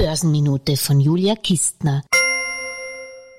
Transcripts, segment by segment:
Börsenminute von Julia Kistner.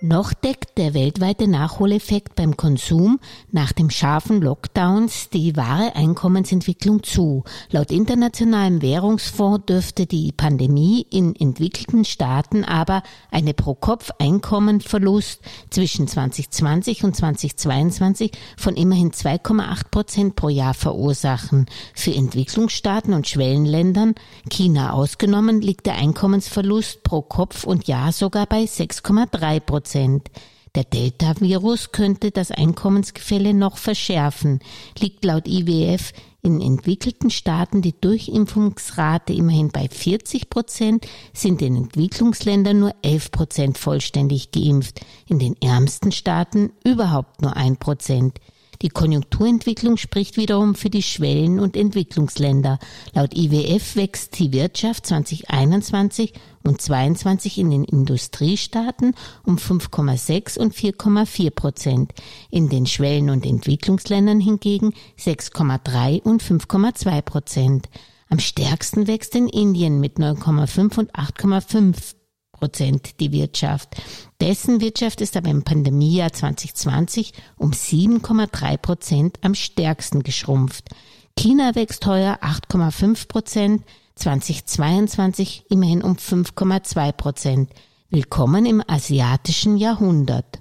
Noch deckt der weltweite Nachholeffekt beim Konsum nach dem scharfen Lockdowns die wahre Einkommensentwicklung zu. Laut Internationalem Währungsfonds dürfte die Pandemie in entwickelten Staaten aber eine Pro-Kopf-Einkommenverlust zwischen 2020 und 2022 von immerhin 2,8 Prozent pro Jahr verursachen. Für Entwicklungsstaaten und Schwellenländern, China ausgenommen, liegt der Einkommensverlust pro Kopf und Jahr sogar bei 6,3 Prozent. Prozent. Der Delta-Virus könnte das Einkommensgefälle noch verschärfen, liegt laut IWF in entwickelten Staaten die Durchimpfungsrate immerhin bei 40 Prozent, sind in Entwicklungsländern nur 11 Prozent vollständig geimpft, in den ärmsten Staaten überhaupt nur ein Prozent. Die Konjunkturentwicklung spricht wiederum für die Schwellen- und Entwicklungsländer. Laut IWF wächst die Wirtschaft 2021 und 22 in den Industriestaaten um 5,6 und 4,4 Prozent. In den Schwellen- und Entwicklungsländern hingegen 6,3 und 5,2 Prozent. Am stärksten wächst in Indien mit 9,5 und 8,5 Prozent die Wirtschaft. Dessen Wirtschaft ist aber im Pandemiejahr 2020 um 7,3 Prozent am stärksten geschrumpft. China wächst heuer 8,5 Prozent, 2022 immerhin um 5,2 Prozent. Willkommen im asiatischen Jahrhundert.